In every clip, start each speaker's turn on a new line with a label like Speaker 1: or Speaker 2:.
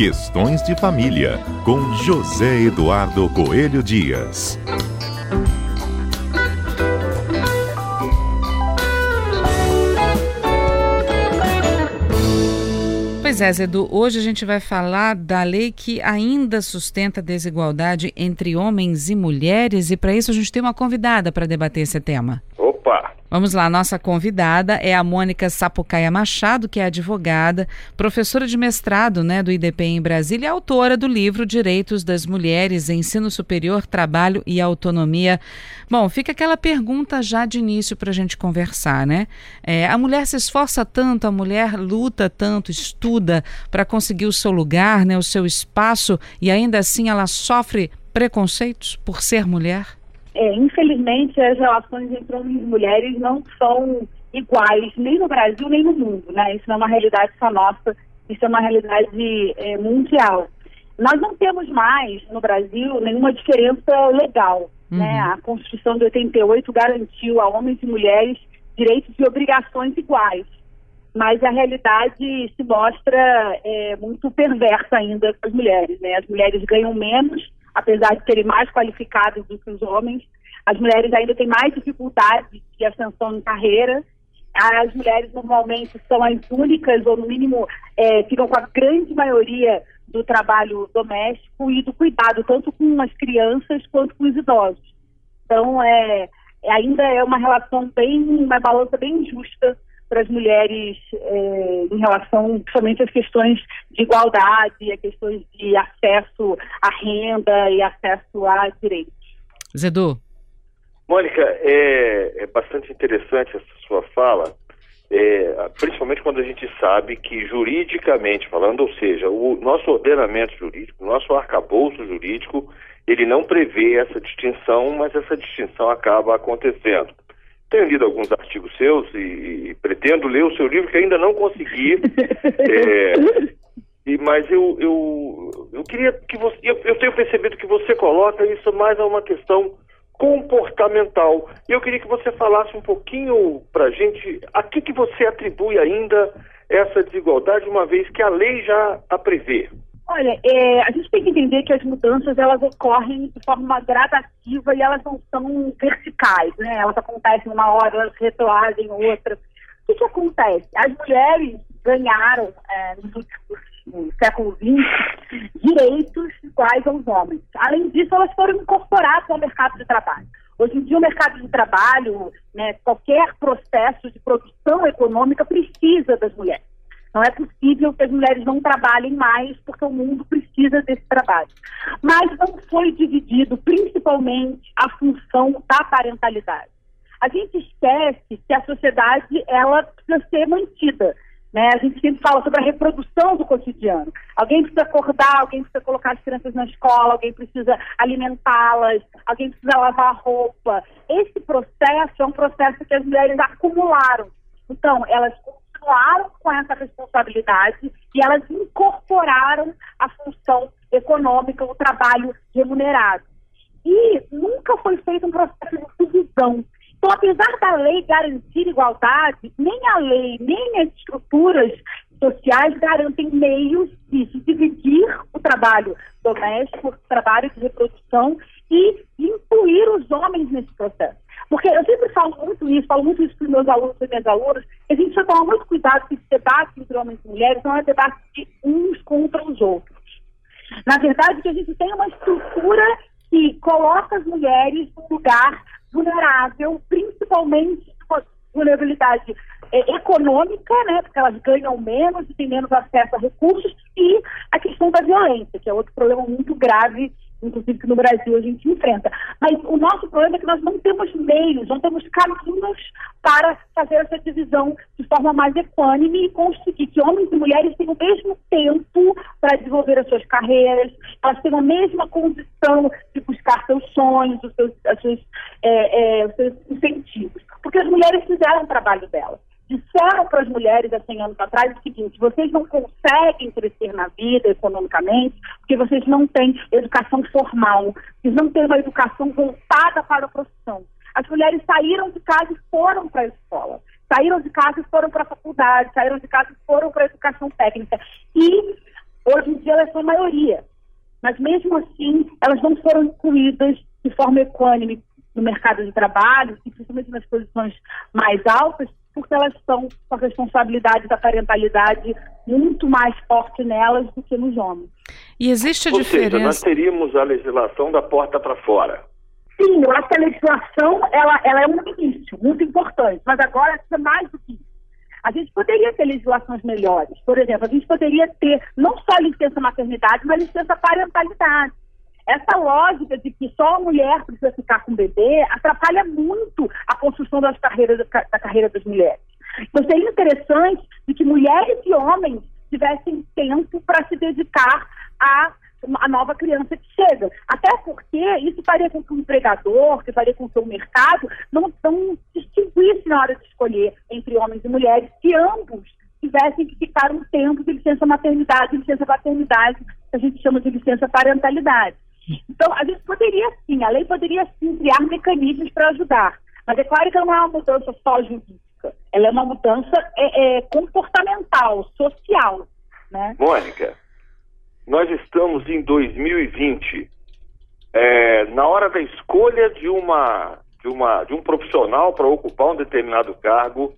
Speaker 1: Questões de Família, com José Eduardo Coelho Dias.
Speaker 2: Pois é, Zedu, hoje a gente vai falar da lei que ainda sustenta a desigualdade entre homens e mulheres e para isso a gente tem uma convidada para debater esse tema. Vamos lá, nossa convidada é a Mônica Sapucaia Machado, que é advogada, professora de mestrado né, do IDP em Brasília e autora do livro Direitos das Mulheres, Ensino Superior, Trabalho e Autonomia. Bom, fica aquela pergunta já de início para a gente conversar, né? É, a mulher se esforça tanto, a mulher luta tanto, estuda para conseguir o seu lugar, né, o seu espaço, e ainda assim ela sofre preconceitos por ser mulher?
Speaker 3: É, infelizmente, as relações entre homens e mulheres não são iguais, nem no Brasil, nem no mundo, né? Isso não é uma realidade só nossa, isso é uma realidade é, mundial. Nós não temos mais, no Brasil, nenhuma diferença legal, né? uhum. né? A Constituição de 88 garantiu a homens e mulheres direitos e obrigações iguais. Mas a realidade se mostra é, muito perversa ainda para as mulheres, né? As mulheres ganham menos apesar de serem mais qualificadas do que os homens. As mulheres ainda têm mais dificuldade de ascensão em carreira. As mulheres normalmente são as únicas, ou no mínimo é, ficam com a grande maioria do trabalho doméstico e do cuidado, tanto com as crianças quanto com os idosos. Então, é, é ainda é uma relação bem, uma balança bem injusta para as mulheres é, em relação principalmente às questões de igualdade, a questões de acesso à renda e acesso a direitos.
Speaker 2: Zedu.
Speaker 4: Mônica, é, é bastante interessante essa sua fala, é, principalmente quando a gente sabe que juridicamente falando, ou seja, o nosso ordenamento jurídico, o nosso arcabouço jurídico, ele não prevê essa distinção, mas essa distinção acaba acontecendo. Tenho lido alguns artigos seus e, e, pretendo ler o seu livro, que ainda não consegui. é, e, mas eu, eu, eu queria que você. Eu, eu tenho percebido que você coloca isso mais a uma questão comportamental. E eu queria que você falasse um pouquinho para a gente a que, que você atribui ainda essa desigualdade, uma vez que a lei já a prevê.
Speaker 3: Olha, é, a gente tem que entender que as mudanças elas ocorrem de forma gradativa e elas não são verticais, né? Elas acontecem uma hora, elas retroagem outra. O que, que acontece? As mulheres ganharam é, nos últimos no século XX direitos iguais aos homens. Além disso, elas foram incorporadas ao mercado de trabalho. Hoje em dia, o mercado de trabalho, né, qualquer processo de produção econômica precisa das mulheres. Não é possível que as mulheres não trabalhem mais porque o mundo precisa desse trabalho. Mas não foi dividido principalmente a função da parentalidade. A gente esquece que a sociedade ela precisa ser mantida. Né? A gente sempre fala sobre a reprodução do cotidiano. Alguém precisa acordar, alguém precisa colocar as crianças na escola, alguém precisa alimentá-las, alguém precisa lavar a roupa. Esse processo é um processo que as mulheres acumularam. Então, elas continuaram com essa responsabilidade e elas incorporaram a função econômica, o trabalho remunerado. E nunca foi feito um processo de divisão. Então, apesar da lei garantir igualdade, nem a lei, nem as estruturas sociais garantem meios de dividir o trabalho doméstico, o trabalho de reprodução e incluir os homens nesse processo. Porque eu sempre falo muito isso, falo muito isso para os meus alunos e minhas alunas, a gente precisa tomar muito cuidado que esse debate entre homens e mulheres não é debate de uns contra os outros. Na verdade, que a gente tem uma estrutura que coloca as mulheres num lugar vulnerável, principalmente vulnerabilidade é, econômica, né, porque elas ganham menos e têm menos acesso a recursos, e a questão da violência, que é outro problema muito grave inclusive que no Brasil a gente enfrenta. Mas o nosso problema é que nós não temos meios, não temos caminhos para fazer essa divisão de forma mais equânime e conseguir que homens e mulheres tenham o mesmo tempo para desenvolver as suas carreiras, elas tenham a mesma condição de buscar seus sonhos, os seus, é, é, os seus incentivos. Porque as mulheres fizeram o trabalho delas disseram para as mulheres há 100 anos atrás o seguinte: vocês não conseguem crescer na vida economicamente porque vocês não têm educação formal, vocês não têm uma educação voltada para a profissão. As mulheres saíram de casa e foram para a escola, saíram de casa e foram para a faculdade, saíram de casa e foram para a educação técnica. E hoje em dia elas são maioria. Mas mesmo assim, elas não foram incluídas de forma equânime no mercado de trabalho, e principalmente nas posições mais altas, porque elas estão com a responsabilidade da parentalidade muito mais forte nelas do que nos homens.
Speaker 2: E existe a
Speaker 4: Ou
Speaker 2: diferença.
Speaker 4: seja, nós teríamos a legislação da porta para fora.
Speaker 3: Sim, eu acho que a legislação ela, ela é um início muito importante, mas agora precisa mais do que isso. A gente poderia ter legislações melhores. Por exemplo, a gente poderia ter não só licença maternidade, mas licença parentalidade. Essa lógica de que só a mulher precisa ficar com o bebê atrapalha muito a construção das carreiras, da carreira das mulheres. Então seria interessante de que mulheres e homens tivessem tempo para se dedicar a a nova criança que chega. Até porque isso faria com que o empregador, que faria com que o mercado não, não distinguisse na hora de escolher entre homens e mulheres, que ambos tivessem que ficar um tempo de licença maternidade, licença paternidade, que a gente chama de licença parentalidade. Então, a gente poderia sim, a lei poderia sim criar mecanismos para ajudar. Mas é claro que não é uma mudança só jurídica, ela é uma mudança é, é, comportamental, social. Né?
Speaker 4: Mônica, nós estamos em 2020. É, na hora da escolha de uma de uma de um profissional para ocupar um determinado cargo,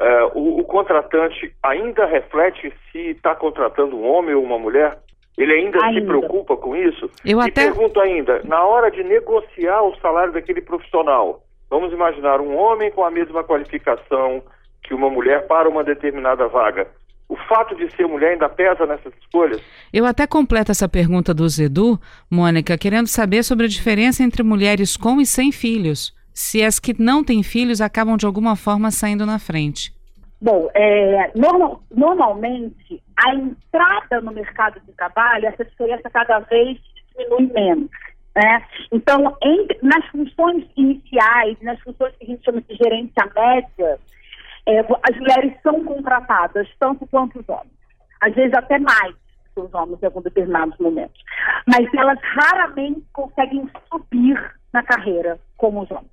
Speaker 4: é, o, o, contratante ainda reflete se está contratando um homem ou uma mulher? Ele ainda, ainda. se preocupa com isso?
Speaker 2: Eu
Speaker 4: e
Speaker 2: até...
Speaker 4: pergunto ainda, na hora de negociar o salário daquele profissional, vamos imaginar um homem com a mesma qualificação que uma mulher para uma determinada vaga o fato de ser mulher ainda pesa nessas escolhas?
Speaker 2: Eu até completo essa pergunta do Zedu, Mônica, querendo saber sobre a diferença entre mulheres com e sem filhos. Se as que não têm filhos acabam de alguma forma saindo na frente.
Speaker 3: Bom, é, normal, normalmente a entrada no mercado de trabalho, essa diferença cada vez diminui menos. Né? Então, entre, nas funções iniciais, nas funções que a gente chama de gerência média, é, as mulheres são contratadas tanto quanto os homens, às vezes até mais que os homens em alguns determinados momentos, mas elas raramente conseguem subir na carreira como os homens.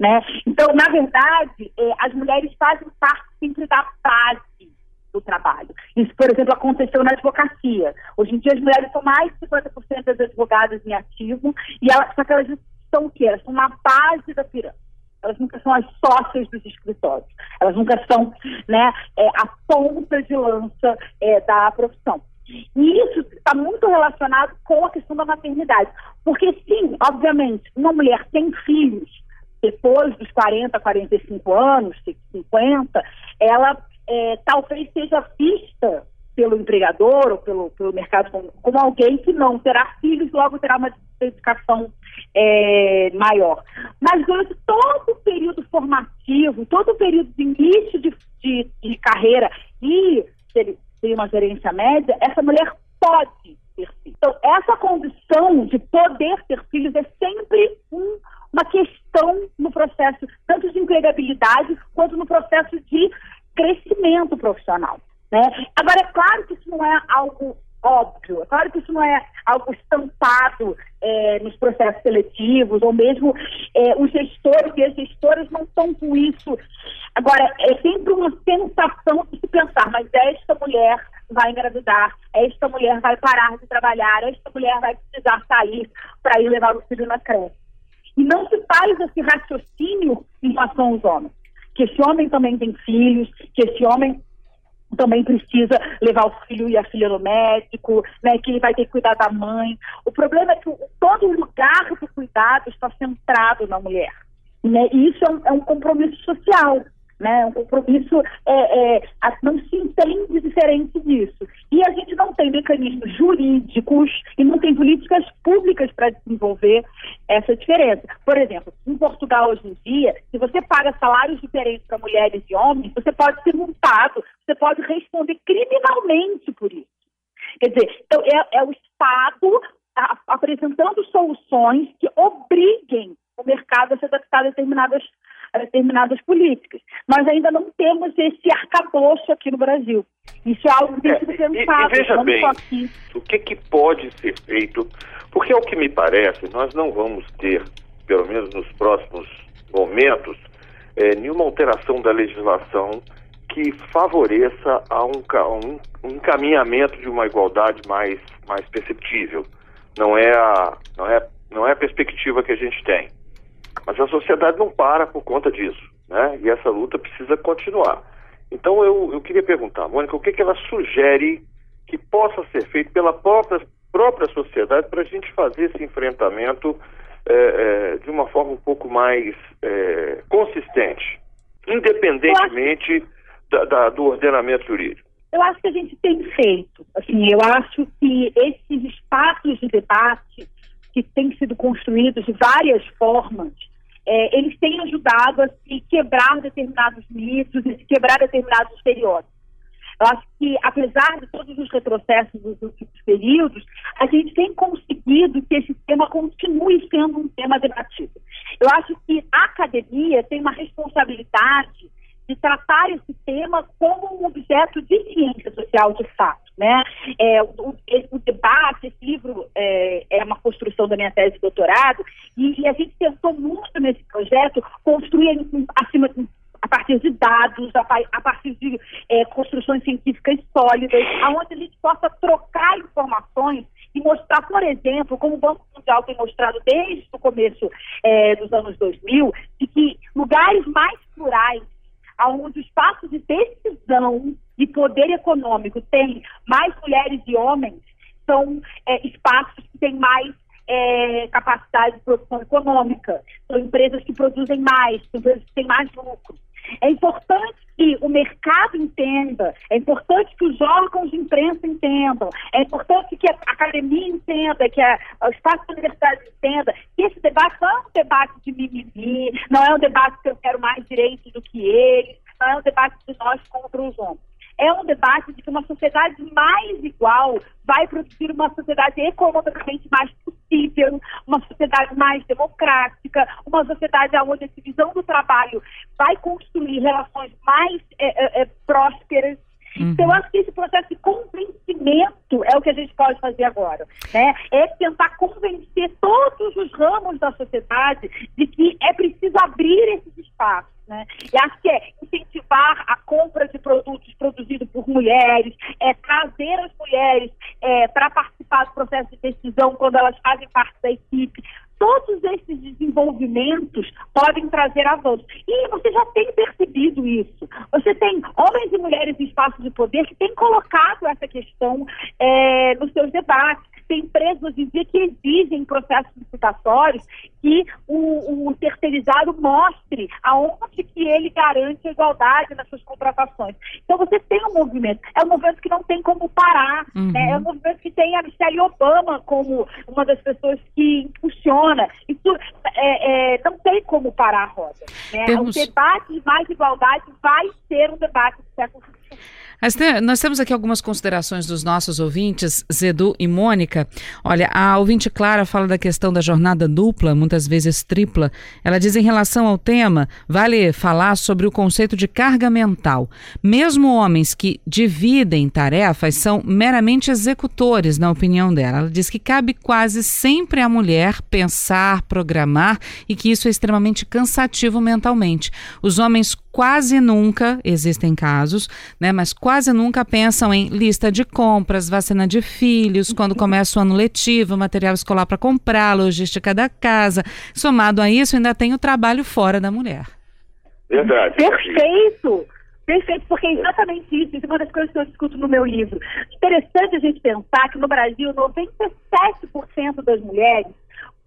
Speaker 3: Né? Então, na verdade, é, as mulheres fazem parte sempre da base do trabalho. Isso, por exemplo, aconteceu na advocacia. Hoje em dia, as mulheres são mais de 50% das advogadas em ativo, e elas, só que elas são o quê? Elas são na base da pirâmide elas nunca são as sócias dos escritórios, elas nunca são né, é, a ponta de lança é, da profissão. E isso está muito relacionado com a questão da maternidade. Porque, sim, obviamente, uma mulher tem filhos depois dos 40, 45 anos, 50, ela é, talvez seja vista pelo empregador ou pelo, pelo mercado como, alguém que não terá filhos, logo terá uma dedicação é, maior. Mas durante todo o período formativo, todo o período de início de, de, de carreira e se tem uma gerência média, essa mulher pode ter filhos. Então, essa condição de poder ter filhos é sempre um, uma questão no processo, tanto de empregabilidade quanto no processo de crescimento profissional. Né? Agora, é claro que isso não é algo óbvio, é claro que isso não é algo estampado é, nos processos seletivos, ou mesmo é, os gestores e as gestoras não estão com isso. Agora, é sempre uma sensação de se pensar, mas esta mulher vai engravidar, esta mulher vai parar de trabalhar, esta mulher vai precisar sair para ir levar o filho na creche. E não se faz esse raciocínio em relação aos homens. Que esse homem também tem filhos, que esse homem também precisa levar o filho e a filha no médico, né, que ele vai ter que cuidar da mãe. O problema é que todo o lugar do cuidado está centrado na mulher. Né, e isso é um, é um compromisso social né? Compromisso é, é, não se entende diferente disso. E a gente não tem mecanismos jurídicos e não tem políticas públicas para desenvolver essa diferença. Por exemplo, em Portugal hoje em dia, se você paga salários diferentes para mulheres e homens, você pode ser multado, você pode responder criminalmente por isso. Quer dizer, então é, é o Estado apresentando soluções que obriguem o mercado a se adaptar a determinadas a determinadas políticas. Nós ainda não temos esse arcabouço aqui no Brasil. Isso é algo que tem sido pensado.
Speaker 4: E, e veja bem, o que, que pode ser feito, porque ao que me parece, nós não vamos ter, pelo menos nos próximos momentos, é, nenhuma alteração da legislação que favoreça a um, um, um encaminhamento de uma igualdade mais, mais perceptível. Não é, a, não, é, não é a perspectiva que a gente tem. Mas a sociedade não para por conta disso, né? E essa luta precisa continuar. Então eu, eu queria perguntar, Mônica, o que, que ela sugere que possa ser feito pela própria, própria sociedade para a gente fazer esse enfrentamento é, é, de uma forma um pouco mais é, consistente, independentemente da, da, do ordenamento jurídico?
Speaker 3: Eu acho que a gente tem feito. Assim, eu acho que esses espaços de debate que têm sido construídos de várias formas, é, eles têm ajudado a se quebrar determinados mitos e se quebrar determinados estereótipos. Eu acho que, apesar de todos os retrocessos dos últimos períodos, a gente tem conseguido que esse tema continue sendo um tema debatido. Eu acho que a academia tem uma responsabilidade de tratar esse tema como um objeto de ciência social de fato. Né? É, o, o, debate, esse livro é, é, uma construção da minha tese de doutorado, e, e a gente tentou muito nesse projeto construir acima a partir de dados, a, a partir de é, construções científicas sólidas, aonde a gente possa trocar informações e mostrar, por exemplo, como o Banco Mundial tem mostrado desde o começo é, dos anos 2000, de que lugares mais plurais onde o espaço de decisão e poder econômico tem mais mulheres e homens, são é, espaços que têm mais é, capacidade de produção econômica, são empresas que produzem mais, são empresas que têm mais lucro. É importante que o mercado entenda, é importante que os órgãos de imprensa entendam, é importante que a academia entenda, que a, o espaço da universidade entenda que esse debate não é um debate de mimimi, não é um debate que eu quero mais direitos do que eles, não é um debate de nós contra os homens é um debate de que uma sociedade mais igual vai produzir uma sociedade economicamente mais possível, uma sociedade mais democrática, uma sociedade onde a divisão do trabalho vai construir relações mais é, é, é prósperas. Uhum. Então, eu acho que esse processo de convencimento é o que a gente pode fazer agora. Né? É tentar convencer todos os ramos da sociedade de que é preciso abrir esses espaços. Né? E acho que é incentivar a compra de produtos produzidos por mulheres, é trazer as mulheres é, para participar do processo de decisão quando elas fazem parte da equipe. Todos esses desenvolvimentos podem trazer avanços. E você já tem percebido isso. Você tem homens e mulheres em espaços de poder que têm colocado essa questão é, nos seus debates empresas hoje em dia que exigem processos licitatórios que o, o, terceirizado mostre aonde que ele garante a igualdade nas suas contratações. Então você tem um movimento, é um movimento que não tem como parar, uhum. né? é um movimento que tem a Michelle Obama como uma das pessoas que impulsiona. Isso é, é, não tem como parar a roda. Né? Temos... O debate de mais igualdade vai ser um debate do século XXI.
Speaker 2: Nós temos aqui algumas considerações dos nossos ouvintes, Zedu e Mônica. Olha, a ouvinte Clara fala da questão da jornada dupla, muitas vezes tripla. Ela diz em relação ao tema, vale falar sobre o conceito de carga mental. Mesmo homens que dividem tarefas são meramente executores, na opinião dela. Ela diz que cabe quase sempre à mulher pensar, programar e que isso é extremamente cansativo mentalmente. Os homens quase nunca, existem casos, né, mas quase nunca pensam em lista de compras, vacina de filhos, quando começa o ano letivo, material escolar para comprar, logística da casa. Somado a isso, ainda tem o trabalho fora da mulher.
Speaker 4: Verdade.
Speaker 3: Perfeito. Perfeito, porque é exatamente isso. Isso é uma das coisas que eu discuto no meu livro. Interessante a gente pensar que no Brasil, 97% das mulheres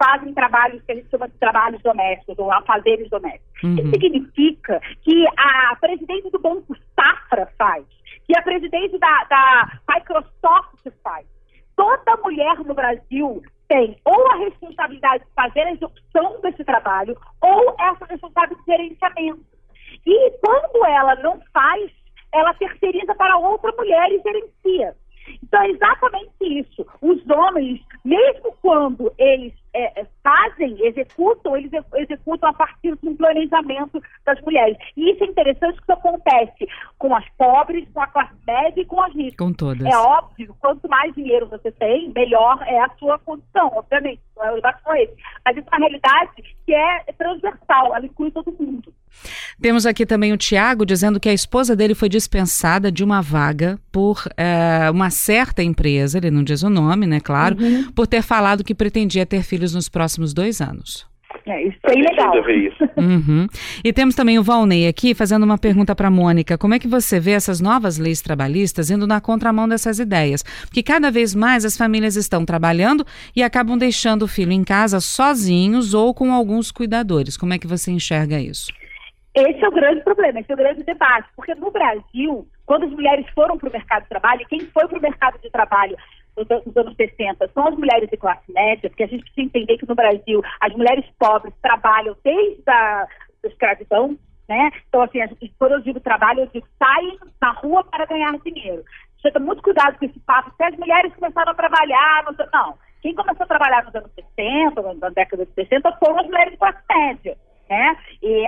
Speaker 3: fazem trabalhos que a gente chama de trabalhos domésticos, ou afazeres domésticos. Uhum. Isso significa que a presidente do Banco Safra faz, que a presidente da, da Microsoft faz. Toda mulher no Brasil tem ou a responsabilidade de fazer a execução desse trabalho, ou essa responsabilidade de gerenciamento. E quando ela não faz, ela terceiriza para outra mulher e gerencia. Então é exatamente isso. Os homens, mesmo quando eles é, é, fazem, executam, eles executam a partir de um planejamento das mulheres. E isso é interessante que isso acontece com as pobres, com a classe média e com as ricas.
Speaker 2: Com todas.
Speaker 3: É óbvio, quanto mais dinheiro você tem, melhor é a sua condição, obviamente. é, o debate não é esse. Mas isso é uma realidade que é transversal, ela inclui todo mundo.
Speaker 2: Temos aqui também o Tiago dizendo que a esposa dele foi dispensada de uma vaga por é, uma certa empresa, ele não diz o nome, né, claro, uhum. por ter falado que pretendia ter filhos nos próximos dois anos.
Speaker 3: É, isso é ilegal.
Speaker 4: Isso.
Speaker 2: Uhum. E temos também o Valnei aqui fazendo uma pergunta para a Mônica. Como é que você vê essas novas leis trabalhistas indo na contramão dessas ideias? Porque cada vez mais as famílias estão trabalhando e acabam deixando o filho em casa sozinhos ou com alguns cuidadores. Como é que você enxerga isso?
Speaker 3: Esse é o grande problema, esse é o grande debate, porque no Brasil, quando as mulheres foram para o mercado de trabalho, quem foi para o mercado de trabalho nos anos 60 são as mulheres de classe média, porque a gente precisa entender que no Brasil as mulheres pobres trabalham desde a escravidão, né? Então, assim, quando eu digo trabalho, eu digo saem na rua para ganhar dinheiro. Tem muito cuidado com esse papo, se as mulheres começaram a trabalhar, não, não. Quem começou a trabalhar nos anos 60, na década de 60, foram as mulheres de classe média. Né?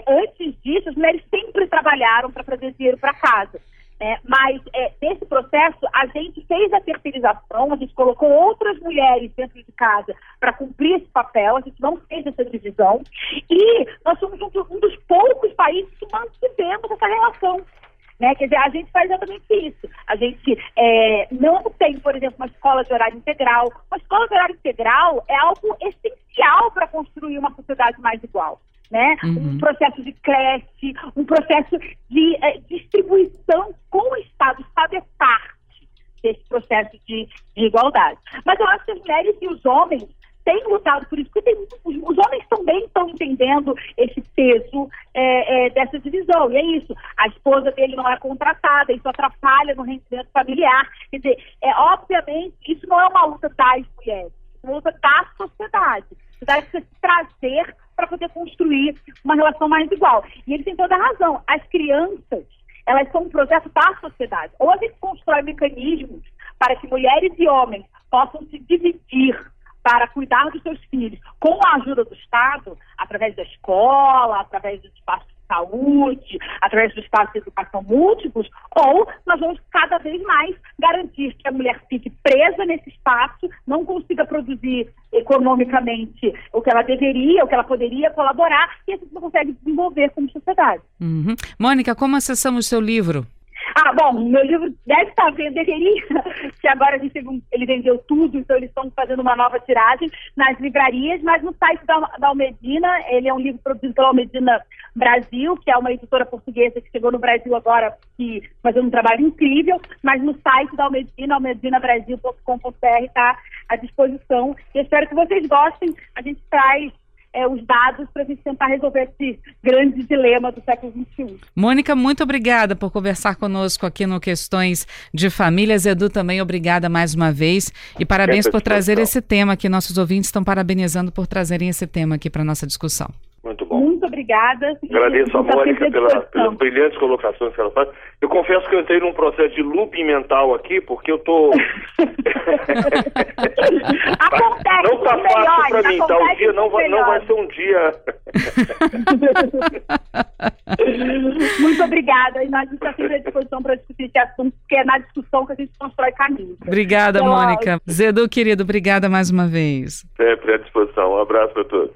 Speaker 3: Antes disso, as mulheres sempre trabalharam para trazer dinheiro para casa. Né? Mas é, nesse processo, a gente fez a terceirização, a gente colocou outras mulheres dentro de casa para cumprir esse papel, a gente não fez essa divisão. E nós somos um, um dos poucos países que mantivemos essa relação. Né? Quer dizer, a gente faz exatamente isso. A gente é, não tem, por exemplo, uma escola de horário integral. Uma escola de horário integral é algo essencial para construir uma sociedade mais igual né? Uhum. Um processo de creche, um processo de eh, distribuição com o Estado. O Estado é parte desse processo de, de, igualdade. Mas eu acho que as mulheres e os homens têm lutado por isso, porque tem, os, homens também estão entendendo esse peso é, é, dessa divisão. E é isso. A esposa dele não é contratada, isso atrapalha no rendimento familiar. Quer dizer, é, obviamente, isso não é uma luta das mulheres, é uma luta da sociedade. A sociedade precisa se trazer construir uma relação mais igual. E ele tem toda a razão. As crianças, elas são um processo da sociedade. Ou a gente constrói mecanismos para que mulheres e homens possam se dividir para cuidar dos seus filhos com a ajuda do Estado, através da escola, através do espaço saúde, através do espaço de educação múltiplos, ou nós vamos cada vez mais garantir que a mulher fique presa nesse espaço, não consiga produzir economicamente o que ela deveria, o que ela poderia colaborar, e a gente não consegue desenvolver como sociedade.
Speaker 2: Uhum. Mônica, como acessamos o seu livro?
Speaker 3: Ah, bom, meu livro deve estar vendo, deveria, que agora a gente ele vendeu tudo, então eles estão fazendo uma nova tiragem nas livrarias, mas no site da, da Almedina, ele é um livro produzido pela Almedina Brasil, que é uma editora portuguesa que chegou no Brasil agora, que fazendo um trabalho incrível, mas no site da Almedina, almedinabrasil.com.br, está à disposição. E espero que vocês gostem. A gente traz é, os dados para a gente tentar resolver esse grande dilema do século XXI.
Speaker 2: Mônica, muito obrigada por conversar conosco aqui no Questões de Famílias. Edu, também obrigada mais uma vez. E parabéns por trazer esse tema aqui. Nossos ouvintes estão parabenizando por trazerem esse tema aqui para a nossa discussão.
Speaker 3: Obrigada.
Speaker 4: Agradeço a Mônica pela, pelas brilhantes colocações que ela faz. Eu confesso que eu entrei num processo de looping mental aqui, porque eu tô.
Speaker 3: acontece
Speaker 4: não tá fácil para mim, tá? O dia não vai, não vai ser um dia.
Speaker 3: Muito obrigada. E nós estamos sempre à disposição para discutir esse assunto, porque é na discussão que a gente constrói caminhos.
Speaker 2: Obrigada, então, Mônica. Zedu, querido, obrigada mais uma vez.
Speaker 4: Sempre à disposição. Um abraço para todos.